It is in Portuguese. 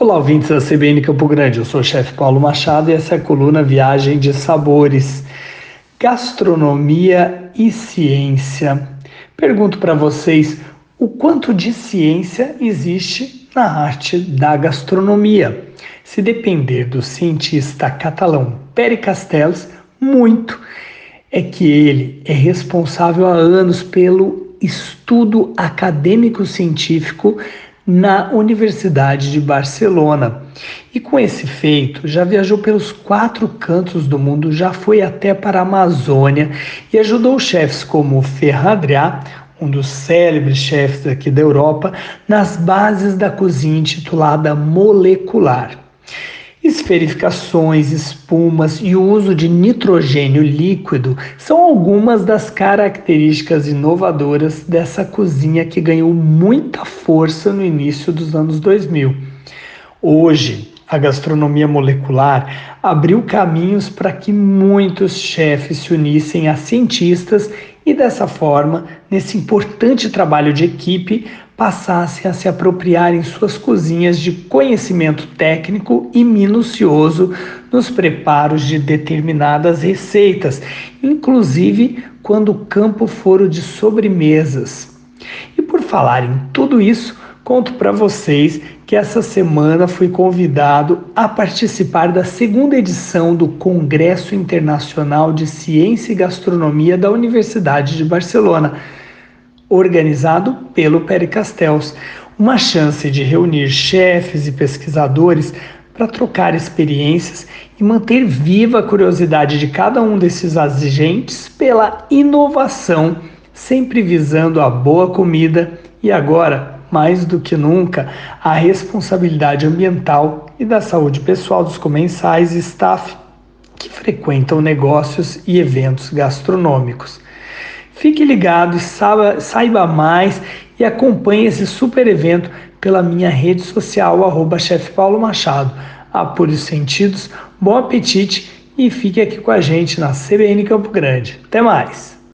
Olá, ouvintes da CBN Campo Grande. Eu sou o chefe Paulo Machado e essa é a coluna Viagem de Sabores, Gastronomia e Ciência. Pergunto para vocês o quanto de ciência existe na arte da gastronomia. Se depender do cientista catalão Pere Castells, muito é que ele é responsável há anos pelo estudo acadêmico científico na Universidade de Barcelona. E com esse feito, já viajou pelos quatro cantos do mundo, já foi até para a Amazônia e ajudou chefes como Ferran Adrià, um dos célebres chefes aqui da Europa, nas bases da cozinha intitulada molecular. Esferificações, espumas e o uso de nitrogênio líquido são algumas das características inovadoras dessa cozinha que ganhou muita força no início dos anos 2000. Hoje, a gastronomia molecular abriu caminhos para que muitos chefes se unissem a cientistas e dessa forma, nesse importante trabalho de equipe, passassem a se apropriar em suas cozinhas de conhecimento técnico e minucioso nos preparos de determinadas receitas, inclusive quando o campo for o de sobremesas. E por falar em tudo isso, conto para vocês que essa semana fui convidado a participar da segunda edição do Congresso Internacional de Ciência e Gastronomia da Universidade de Barcelona, organizado pelo Castells, uma chance de reunir chefes e pesquisadores para trocar experiências e manter viva a curiosidade de cada um desses agentes pela inovação, sempre visando a boa comida e agora mais do que nunca, a responsabilidade ambiental e da saúde pessoal dos comensais e staff que frequentam negócios e eventos gastronômicos. Fique ligado e saiba, saiba mais e acompanhe esse super evento pela minha rede social, arroba chefe Paulo Machado. Apuros sentidos, bom apetite e fique aqui com a gente na CBN Campo Grande. Até mais!